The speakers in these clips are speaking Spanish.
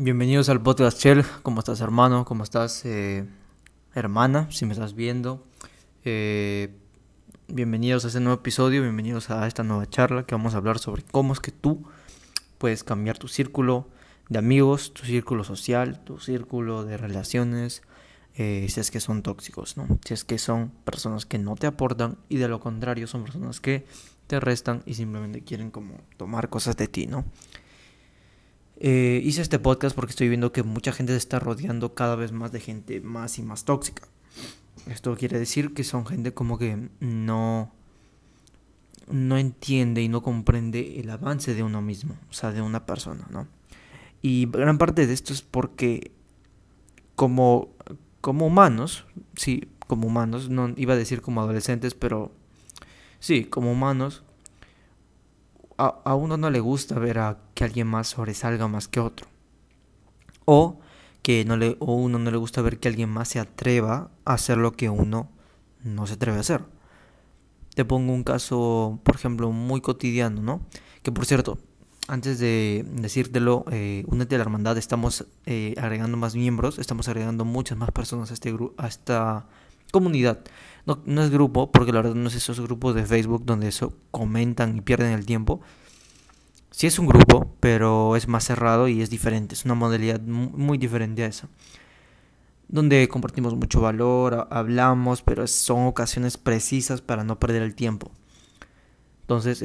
Bienvenidos al podcast Shell. ¿Cómo estás, hermano? ¿Cómo estás, eh, hermana? Si me estás viendo. Eh, bienvenidos a este nuevo episodio. Bienvenidos a esta nueva charla que vamos a hablar sobre cómo es que tú puedes cambiar tu círculo de amigos, tu círculo social, tu círculo de relaciones, eh, si es que son tóxicos, ¿no? Si es que son personas que no te aportan y de lo contrario son personas que te restan y simplemente quieren como tomar cosas de ti, ¿no? Eh, hice este podcast porque estoy viendo que mucha gente se está rodeando cada vez más de gente más y más tóxica. Esto quiere decir que son gente como que no, no entiende y no comprende el avance de uno mismo, o sea, de una persona, ¿no? Y gran parte de esto es porque como, como humanos, sí, como humanos, no iba a decir como adolescentes, pero sí, como humanos, a, uno no le gusta ver a que alguien más sobresalga más que otro. O que no le, o uno no le gusta ver que alguien más se atreva a hacer lo que uno no se atreve a hacer. Te pongo un caso, por ejemplo, muy cotidiano, ¿no? Que por cierto, antes de decírtelo, eh, únete a la hermandad, estamos eh, agregando más miembros, estamos agregando muchas más personas a, este a esta comunidad. No, es grupo, porque la verdad no es esos grupos de Facebook donde eso comentan y pierden el tiempo. Sí es un grupo, pero es más cerrado y es diferente. Es una modalidad muy diferente a esa. Donde compartimos mucho valor, hablamos, pero son ocasiones precisas para no perder el tiempo. Entonces,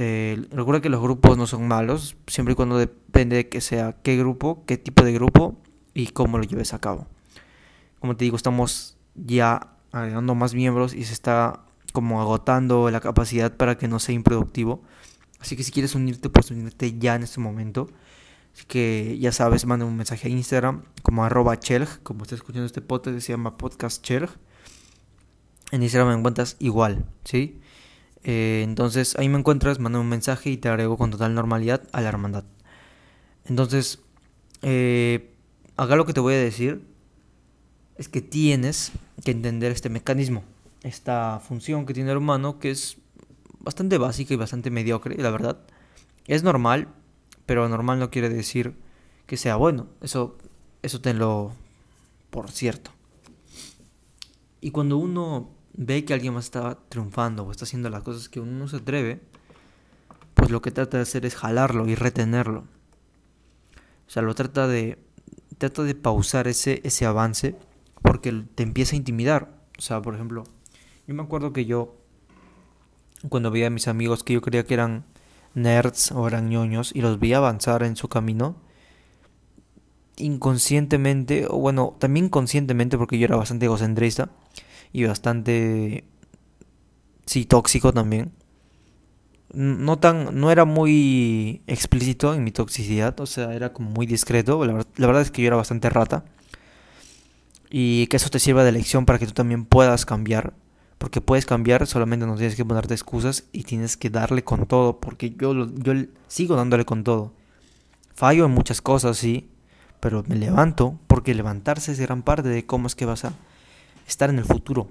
recuerda que los grupos no son malos, siempre y cuando depende de que sea qué grupo, qué tipo de grupo y cómo lo lleves a cabo. Como te digo, estamos ya agregando más miembros y se está como agotando la capacidad para que no sea improductivo. Así que si quieres unirte, puedes unirte ya en este momento. Así que ya sabes, manda un mensaje a Instagram como arroba chelg, como estás escuchando este podcast, se llama podcast chelg. En Instagram me encuentras igual, ¿sí? Eh, entonces ahí me encuentras, manda un mensaje y te agrego con total normalidad a la hermandad. Entonces, eh, haga lo que te voy a decir es que tienes que entender este mecanismo, esta función que tiene el humano que es bastante básica y bastante mediocre, la verdad. Es normal, pero normal no quiere decir que sea bueno. Eso, eso tenlo por cierto. Y cuando uno ve que alguien más está triunfando o está haciendo las cosas que uno no se atreve, pues lo que trata de hacer es jalarlo y retenerlo. O sea, lo trata de trata de pausar ese ese avance porque te empieza a intimidar. O sea, por ejemplo, yo me acuerdo que yo, cuando veía a mis amigos que yo creía que eran nerds o eran ñoños y los vi avanzar en su camino, inconscientemente, o bueno, también conscientemente porque yo era bastante egocentrista y bastante, sí, tóxico también. No tan, no era muy explícito en mi toxicidad, o sea, era como muy discreto. La verdad es que yo era bastante rata y que eso te sirva de lección para que tú también puedas cambiar. Porque puedes cambiar, solamente no tienes que ponerte excusas y tienes que darle con todo. Porque yo, yo sigo dándole con todo. Fallo en muchas cosas, sí, pero me levanto porque levantarse es gran parte de cómo es que vas a estar en el futuro.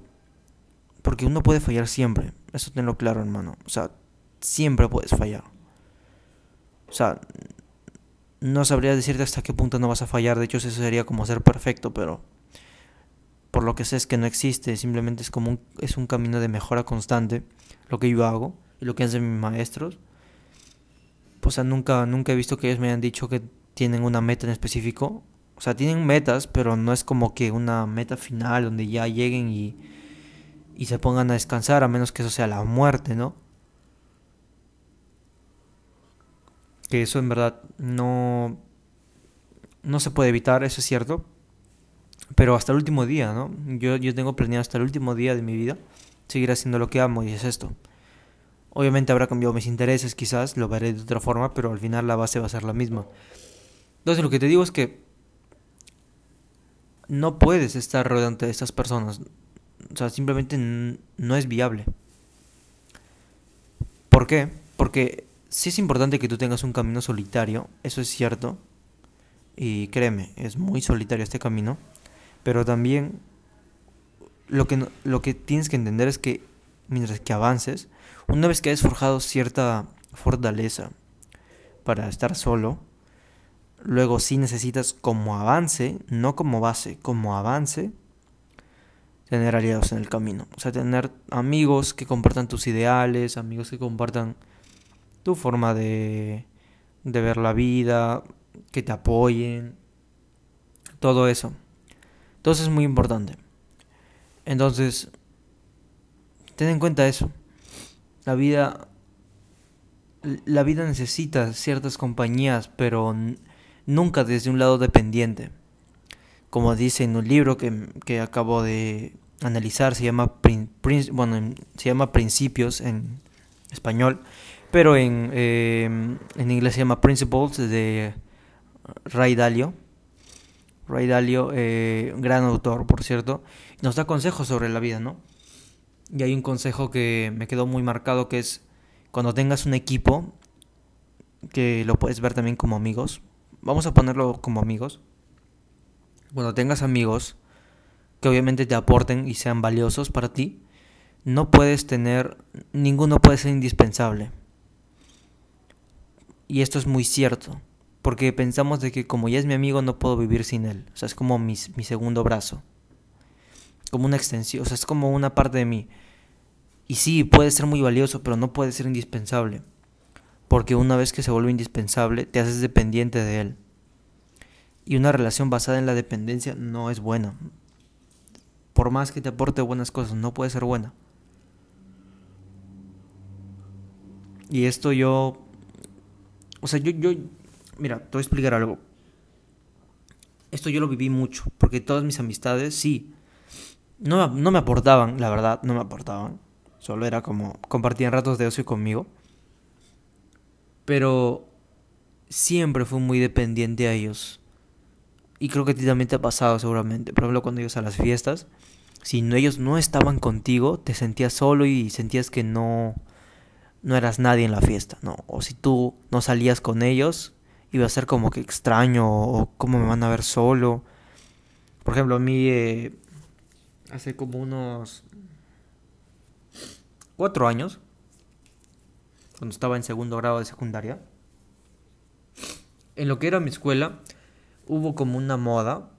Porque uno puede fallar siempre, eso tenlo claro, hermano. O sea, siempre puedes fallar. O sea, no sabría decirte hasta qué punto no vas a fallar. De hecho, eso sería como ser perfecto, pero por lo que sé es que no existe, simplemente es como un, es un camino de mejora constante, lo que yo hago y lo que hacen mis maestros. Pues nunca, nunca he visto que ellos me hayan dicho que tienen una meta en específico. O sea, tienen metas, pero no es como que una meta final donde ya lleguen y, y se pongan a descansar, a menos que eso sea la muerte, ¿no? Que eso en verdad no, no se puede evitar, eso es cierto, pero hasta el último día, ¿no? Yo, yo tengo planeado hasta el último día de mi vida seguir haciendo lo que amo y es esto. Obviamente habrá cambiado mis intereses, quizás lo veré de otra forma, pero al final la base va a ser la misma. Entonces lo que te digo es que no puedes estar rodeado de estas personas. O sea, simplemente no es viable. ¿Por qué? Porque sí es importante que tú tengas un camino solitario, eso es cierto. Y créeme, es muy solitario este camino. Pero también lo que, lo que tienes que entender es que mientras que avances, una vez que hayas forjado cierta fortaleza para estar solo, luego sí necesitas como avance, no como base, como avance, tener aliados en el camino. O sea, tener amigos que compartan tus ideales, amigos que compartan tu forma de, de ver la vida, que te apoyen, todo eso. Entonces es muy importante. Entonces, ten en cuenta eso. La vida la vida necesita ciertas compañías, pero nunca desde un lado dependiente. Como dice en un libro que, que acabo de analizar, se llama, bueno, se llama Principios en español, pero en, em, en inglés se llama Principles de Ray Dalio. Ray Dalio, eh, gran autor, por cierto, nos da consejos sobre la vida, ¿no? Y hay un consejo que me quedó muy marcado que es cuando tengas un equipo, que lo puedes ver también como amigos, vamos a ponerlo como amigos, cuando tengas amigos que obviamente te aporten y sean valiosos para ti, no puedes tener, ninguno puede ser indispensable. Y esto es muy cierto, porque pensamos de que como ya es mi amigo no puedo vivir sin él, o sea, es como mi, mi segundo brazo, como una extensión, o sea, es como una parte de mí. Y sí, puede ser muy valioso, pero no puede ser indispensable. Porque una vez que se vuelve indispensable, te haces dependiente de él. Y una relación basada en la dependencia no es buena. Por más que te aporte buenas cosas, no puede ser buena. Y esto yo... O sea, yo, yo... Mira, te voy a explicar algo. Esto yo lo viví mucho, porque todas mis amistades, sí, no, no me aportaban, la verdad, no me aportaban Solo era como compartían ratos de ocio conmigo. Pero siempre fui muy dependiente a ellos. Y creo que a ti también te ha pasado seguramente. Por ejemplo, cuando ibas a las fiestas, si ellos no estaban contigo, te sentías solo y sentías que no, no eras nadie en la fiesta, ¿no? O si tú no salías con ellos, iba a ser como que extraño o cómo me van a ver solo. Por ejemplo, a mí eh, hace como unos cuatro años, cuando estaba en segundo grado de secundaria, en lo que era mi escuela, hubo como una moda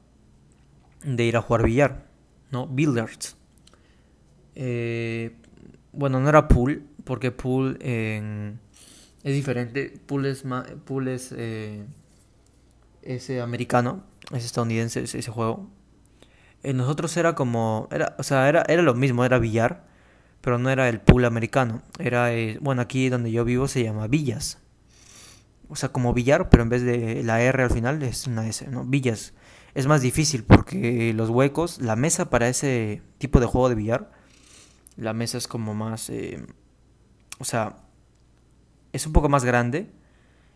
de ir a jugar billar, ¿no? Billiards. Eh, bueno, no era pool, porque pool es diferente. Pool es, pool es, eh, americano, es estadounidense ese, juego. En nosotros era como, era, o sea, era, era lo mismo, era billar, pero no era el pool americano, era, eh, bueno, aquí donde yo vivo se llama Villas. O sea, como billar, pero en vez de la R al final es una S, ¿no? Villas. Es más difícil porque los huecos, la mesa para ese tipo de juego de billar, la mesa es como más, eh, o sea, es un poco más grande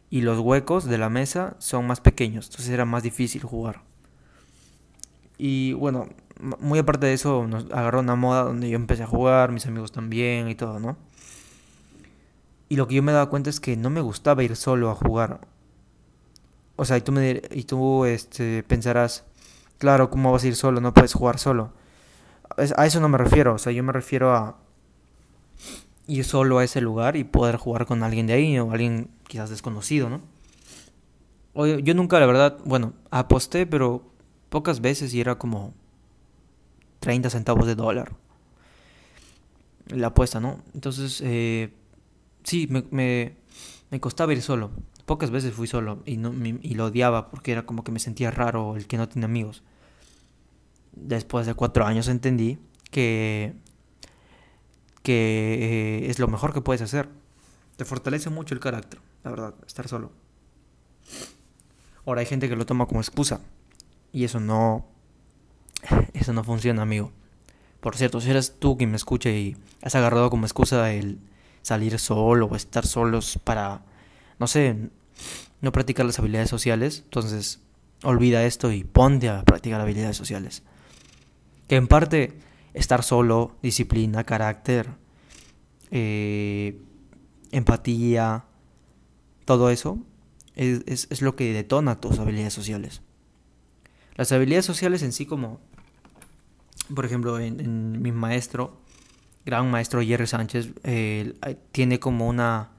y los huecos de la mesa son más pequeños, entonces era más difícil jugar. Y bueno, muy aparte de eso, nos agarró una moda donde yo empecé a jugar, mis amigos también y todo, ¿no? Y lo que yo me daba cuenta es que no me gustaba ir solo a jugar. O sea, y tú, me, y tú este, pensarás, claro, ¿cómo vas a ir solo? No puedes jugar solo. A eso no me refiero, o sea, yo me refiero a ir solo a ese lugar y poder jugar con alguien de ahí o alguien quizás desconocido, ¿no? Yo nunca, la verdad, bueno, aposté, pero pocas veces y era como 30 centavos de dólar. La apuesta, ¿no? Entonces, eh, sí, me, me, costaba ir solo. Pocas veces fui solo y, no, y lo odiaba porque era como que me sentía raro el que no tiene amigos. Después de cuatro años entendí que, que eh, es lo mejor que puedes hacer. Te fortalece mucho el carácter, la verdad, estar solo. Ahora hay gente que lo toma como excusa y eso no eso no funciona, amigo. Por cierto, si eres tú quien me escucha y has agarrado como excusa el salir solo o estar solos para, no sé, no practicar las habilidades sociales, entonces olvida esto y ponte a practicar habilidades sociales. Que en parte estar solo, disciplina, carácter, eh, empatía, todo eso es, es lo que detona tus habilidades sociales. Las habilidades sociales en sí como, por ejemplo, en, mi maestro, gran maestro Jerry Sánchez, tiene como una,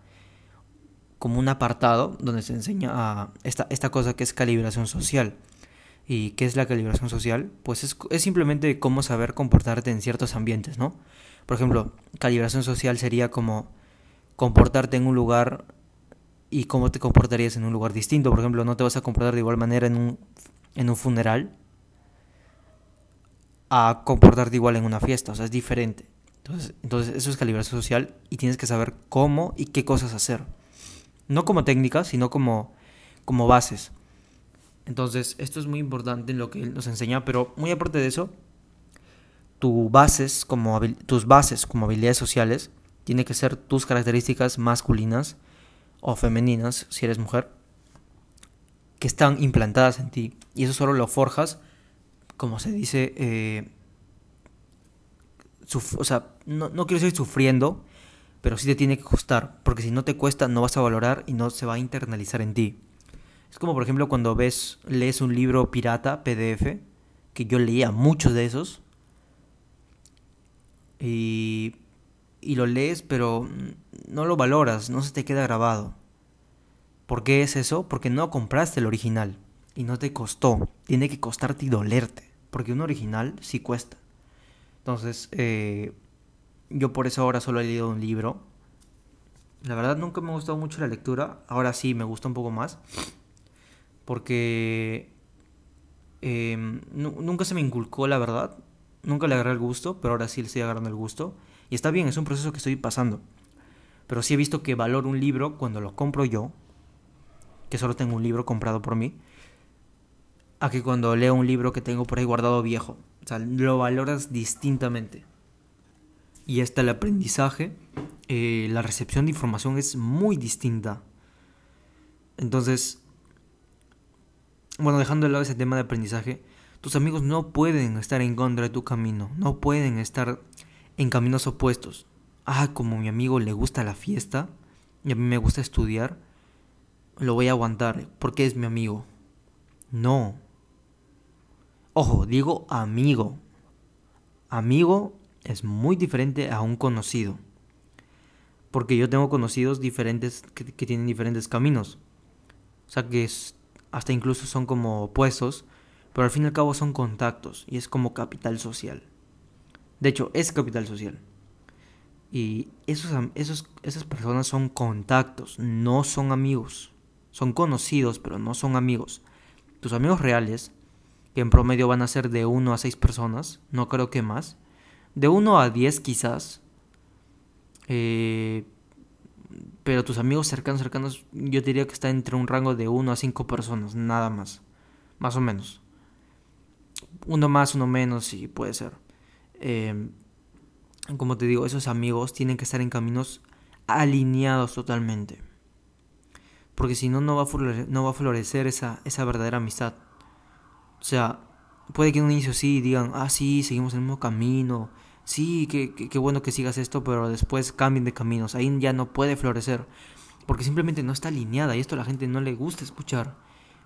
como un apartado donde se enseña a esta, esta cosa que es calibración social. ¿Y qué es la calibración social? Pues es, es simplemente cómo saber comportarte en ciertos ambientes, ¿no? Por ejemplo, calibración social sería como comportarte en un lugar y cómo te comportarías en un lugar distinto. Por ejemplo, no te vas a comportar de igual manera en un, en un funeral a comportarte igual en una fiesta, o sea, es diferente. Entonces, entonces eso es calibración social y tienes que saber cómo y qué cosas hacer. No como técnicas, sino como, como bases. Entonces, esto es muy importante en lo que él nos enseña, pero muy aparte de eso, tus bases como habilidades sociales tienen que ser tus características masculinas o femeninas, si eres mujer, que están implantadas en ti. Y eso solo lo forjas, como se dice, eh, o sea, no, no quiero decir sufriendo, pero sí te tiene que costar, porque si no te cuesta no vas a valorar y no se va a internalizar en ti. Es como por ejemplo cuando ves, lees un libro pirata, PDF, que yo leía muchos de esos, y, y lo lees, pero no lo valoras, no se te queda grabado. ¿Por qué es eso? Porque no compraste el original y no te costó. Tiene que costarte y dolerte, porque un original sí cuesta. Entonces, eh, yo por eso ahora solo he leído un libro. La verdad nunca me ha gustado mucho la lectura, ahora sí me gusta un poco más. Porque em, nunca se me inculcó la verdad, nunca le agarré el gusto, pero ahora sí le estoy agarrando el gusto. Y está bien, es un proceso que estoy pasando. Pero sí he visto que valoro un libro cuando lo compro yo, que solo tengo un libro comprado por mí, a que cuando leo un libro que tengo por ahí guardado viejo. O sea, lo valoras distintamente y hasta el aprendizaje, eh, la recepción de información es muy distinta. Entonces, bueno, dejando de lado ese tema de aprendizaje, tus amigos no pueden estar en contra de tu camino, no pueden estar en caminos opuestos. Ah, como mi amigo le gusta la fiesta y a mí me gusta estudiar, lo voy a aguantar porque es mi amigo. No. Ojo, digo amigo. Amigo es muy diferente a un conocido. Porque yo tengo conocidos diferentes que, tienen diferentes caminos. O sea que es, hasta incluso son como opuestos, pero al fin y al cabo son contactos y es como capital social. De hecho, es capital social. Y esos, esos, esas personas son contactos, no son amigos. Son conocidos, pero no son amigos. Tus amigos reales, que en promedio van a ser de 1 a 6 personas, no creo que más, de 1 a 10 quizás. Eh, pero tus amigos cercanos, cercanos, yo diría que está entre un rango de 1 a 5 personas, nada más. Más o menos. Uno más, uno menos, sí, puede ser. Eh, como te digo, esos amigos tienen que estar en caminos alineados totalmente. Porque si no, no va a florecer, no va a florecer esa, esa verdadera amistad. O sea, puede que en un inicio sí digan, ah, sí, seguimos el mismo camino, sí, qué, bueno que sigas esto, pero después cambien de caminos. Ahí ya no puede florecer. Porque simplemente no está alineada y esto a la gente no le gusta escuchar.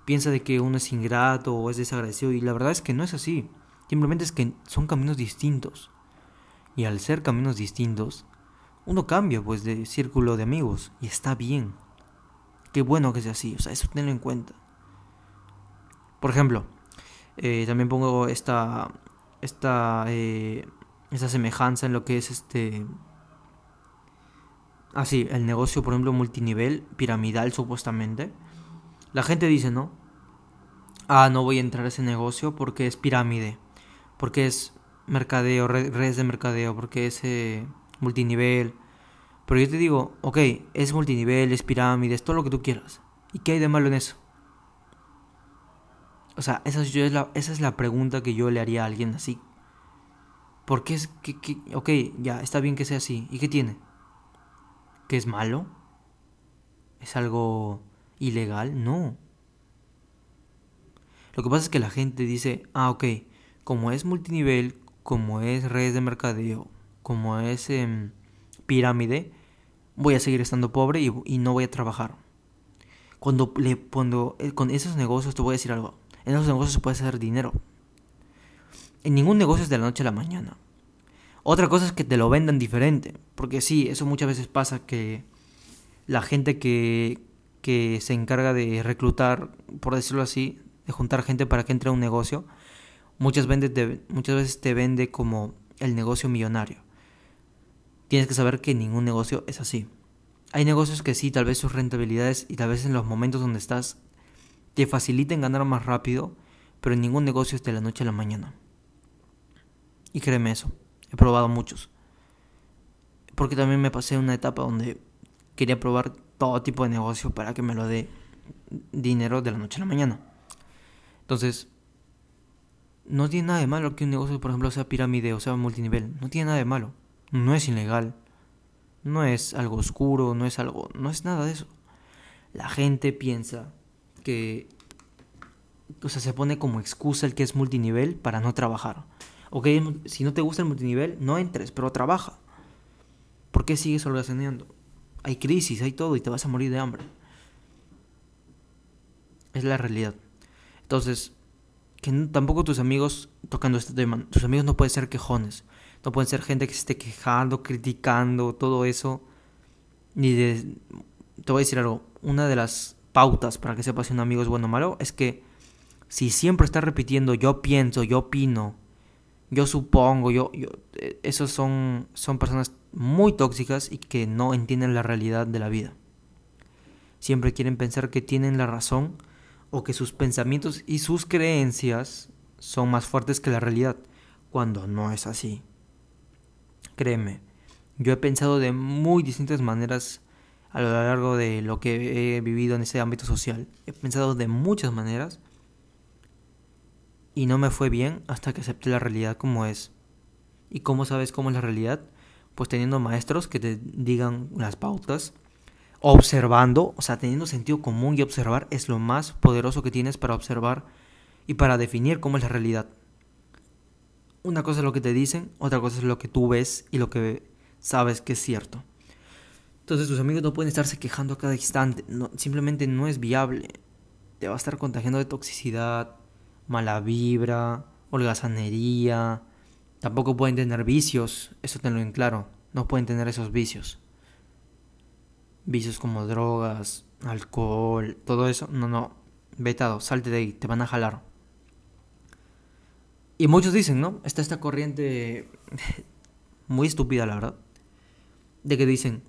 Piensa de que uno es ingrato o es desagradecido y la verdad es que no es así. Simplemente es que son caminos distintos. Y al ser caminos distintos, uno cambia pues de círculo de amigos y está bien. Qué bueno que sea así, o sea, eso tenlo en cuenta. Por ejemplo, eh, también pongo esta, esta eh, esa semejanza en lo que es este... Ah, sí, el negocio, por ejemplo, multinivel, piramidal supuestamente. La gente dice, ¿no? Ah, no voy a entrar a ese negocio porque es pirámide, porque es mercadeo, redes de mercadeo, porque es eh, multinivel. Pero yo te digo, ok, es multinivel, es pirámide, es todo lo que tú quieras. ¿Y qué hay de malo en eso? O sea, esa es, esa es la pregunta que yo le haría a alguien así ¿Por qué es que, ok, ya, está bien que sea así. ¿Y qué tiene? ¿Que es malo? ¿Es algo ilegal? No. Lo que pasa es que la gente dice, ah, ok, como es multinivel, como es redes de mercadeo, como es em, pirámide, voy a seguir estando pobre y, no voy a trabajar. Cuando, le, cuando eh, con esos negocios te voy a decir algo, en esos negocios se puede hacer dinero. En ningún negocio es de la noche a la mañana. Otra cosa es que te lo vendan diferente, porque sí, eso muchas veces pasa que la gente que, que se encarga de reclutar, por decirlo así, de juntar gente para que entre a un negocio, muchas, muchas veces te vende como el negocio millonario. Tienes que saber que ningún negocio es así. Hay negocios que sí, tal vez sus rentabilidades y tal vez en los momentos donde estás te faciliten ganar más rápido, pero ningún negocio es de la noche a la mañana. Y créeme eso, he probado muchos. Porque también me pasé una etapa donde quería probar todo tipo de negocio para que me lo dé dinero de la noche a la mañana. Entonces, no tiene nada de malo que un negocio, por ejemplo, sea pirámide o sea multinivel. No tiene nada de malo. No es ilegal. No es algo oscuro, no es algo, no es nada de eso. La gente piensa que o sea, se pone como excusa el que es multinivel para no trabajar. Ok, si no te gusta el multinivel, no entres, pero trabaja. ¿Por qué sigues holgazaneando? Hay crisis, hay todo y te vas a morir de hambre. Es la realidad. Entonces, que tampoco tus amigos tocando este tema, tus amigos no pueden ser quejones, no pueden ser gente que se esté quejando, criticando, todo eso. Ni de... Te voy a decir algo, una de las pautas para que sepas si un amigo es bueno o malo es que si siempre está repitiendo yo pienso, yo opino, yo supongo, yo, yo eh, esos son, son personas muy tóxicas y que no entienden la realidad de la vida. Siempre quieren pensar que tienen la razón o que sus pensamientos y sus creencias son más fuertes que la realidad, cuando no es así. Créeme, yo he pensado de muy distintas maneras a lo largo de lo que he vivido en ese ámbito social. He pensado de muchas maneras y no me fue bien hasta que acepté la realidad como es. ¿Y cómo sabes cómo es la realidad? Pues teniendo maestros que te digan las pautas observando, o sea, teniendo sentido común y observar es lo más poderoso que tienes para observar y para definir cómo es la realidad. Una cosa es lo que te dicen, otra cosa es lo que tú ves y lo que sabes que es cierto. Entonces tus amigos no pueden estarse quejando a cada instante, simplemente no es viable. Te va a estar contagiando de toxicidad, mala vibra, holgazanería. Tampoco pueden tener vicios, eso tenlo en claro, no pueden tener esos vicios vicios como drogas, alcohol, todo eso, no, no, vetado, salte de ahí, te van a jalar. Y muchos dicen, ¿no? Está esta corriente muy estúpida, la verdad, de que dicen,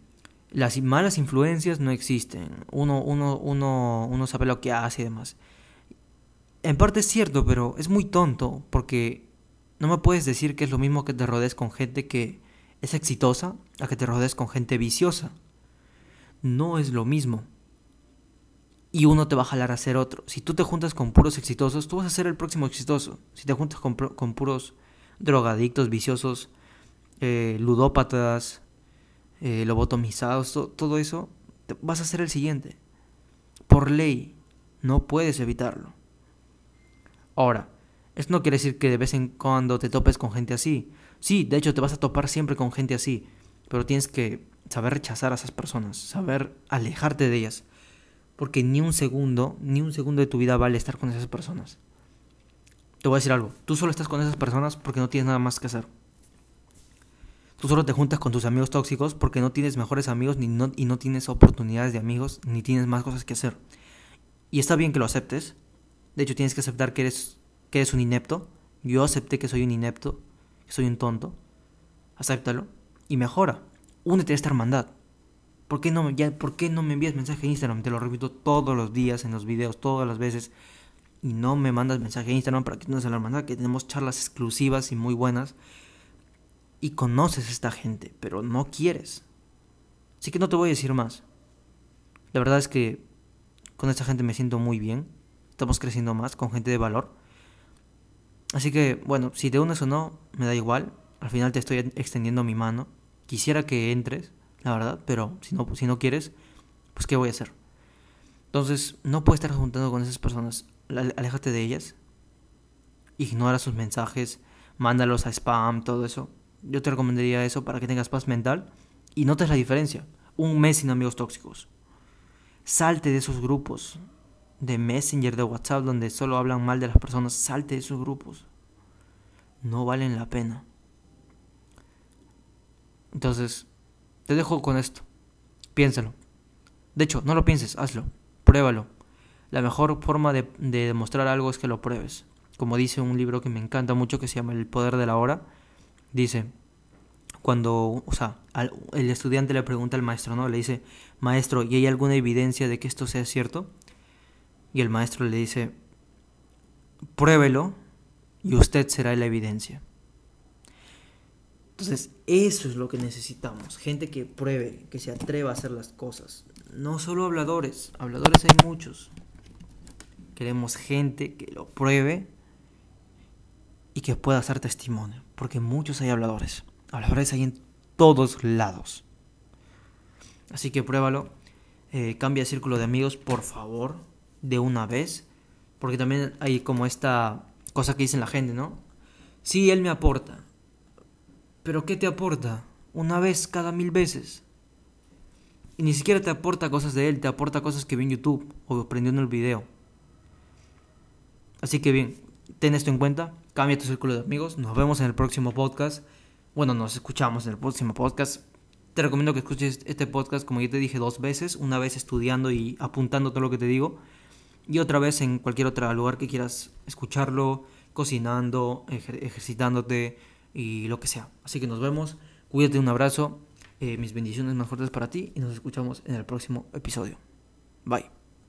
las malas influencias no existen, uno, uno, uno, uno sabe lo que hace y demás. En parte es cierto, pero es muy tonto, porque no me puedes decir que es lo mismo que te rodees con gente que es exitosa a que te rodees con gente viciosa no es lo mismo. Y uno te va a jalar a ser otro. Si tú te juntas con puros exitosos, tú vas a ser el próximo exitoso. Si te juntas con, puros drogadictos, viciosos, eh, ludópatas, eh, lobotomizados, todo eso, vas a ser el siguiente. Por ley, no puedes evitarlo. Ahora, esto no quiere decir que de vez en cuando te topes con gente así. Sí, de hecho te vas a topar siempre con gente así, pero tienes que saber rechazar a esas personas, saber alejarte de ellas. Porque ni un segundo, ni un segundo de tu vida vale estar con esas personas. Te voy a decir algo, tú solo estás con esas personas porque no tienes nada más que hacer. Tú solo te juntas con tus amigos tóxicos porque no tienes mejores amigos ni no, y no tienes oportunidades de amigos ni tienes más cosas que hacer. Y está bien que lo aceptes. De hecho, tienes que aceptar que eres, que eres un inepto. Yo acepté que soy un inepto, que soy un tonto. Acéptalo y mejora únete a esta hermandad. ¿Por qué, no, ya, ¿Por qué no me envías mensaje en Instagram? Te lo repito todos los días en los videos, todas las veces. Y no me mandas mensaje en Instagram para que te a la hermandad, que tenemos charlas exclusivas y muy buenas. Y conoces a esta gente, pero no quieres. Así que no te voy a decir más. La verdad es que con esta gente me siento muy bien. Estamos creciendo más con gente de valor. Así que, bueno, si te unes o no, me da igual. Al final te estoy extendiendo mi mano quisiera que entres, la verdad, pero si no, si no quieres, pues ¿qué voy a hacer? Entonces, no puedes estar juntando con esas personas, aléjate de ellas, ignora sus mensajes, mándalos a spam, todo eso. Yo te recomendaría eso para que tengas paz mental y notes la diferencia. Un mes sin amigos tóxicos. Salte de esos grupos de Messenger, de WhatsApp, donde solo hablan mal de las personas. Salte de esos grupos. No valen la pena. Entonces, te dejo con esto. Piénsalo. De hecho, no lo pienses, hazlo, pruébalo. La mejor forma de, demostrar algo es que lo pruebes. Como dice un libro que me encanta mucho que se llama El Poder de la Hora, dice, cuando, o sea, el estudiante le pregunta al maestro, ¿no? Le dice, maestro, ¿y hay alguna evidencia de que esto sea cierto? Y el maestro le dice, pruébelo y usted será la evidencia. Entonces, eso es lo que necesitamos. Gente que pruebe, que se atreva a hacer las cosas. No solo habladores, habladores hay muchos. Queremos gente que lo pruebe y que pueda hacer testimonio. Porque muchos hay habladores. Habladores hay en todos lados. Así que pruébalo. Eh, cambia círculo de amigos, por favor, de una vez. Porque también hay como esta cosa que dicen la gente, ¿no? Sí, él me aporta. Pero ¿qué te aporta? Una vez cada mil veces. Y ni siquiera te aporta cosas de él, te aporta cosas que vi en YouTube o aprendió en el video. Así que bien, ten esto en cuenta, cambia tu círculo de amigos, nos vemos en el próximo podcast. Bueno, nos escuchamos en el próximo podcast. Te recomiendo que escuches este podcast, como ya te dije, dos veces. Una vez estudiando y apuntando todo lo que te digo. Y otra vez en cualquier otro lugar que quieras escucharlo, cocinando, ejercitándote y lo que sea. Así que nos vemos. Cuídate, un abrazo. Eh, mis bendiciones más fuertes para ti y nos escuchamos en el próximo episodio. Bye.